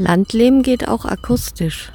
Landleben geht auch akustisch.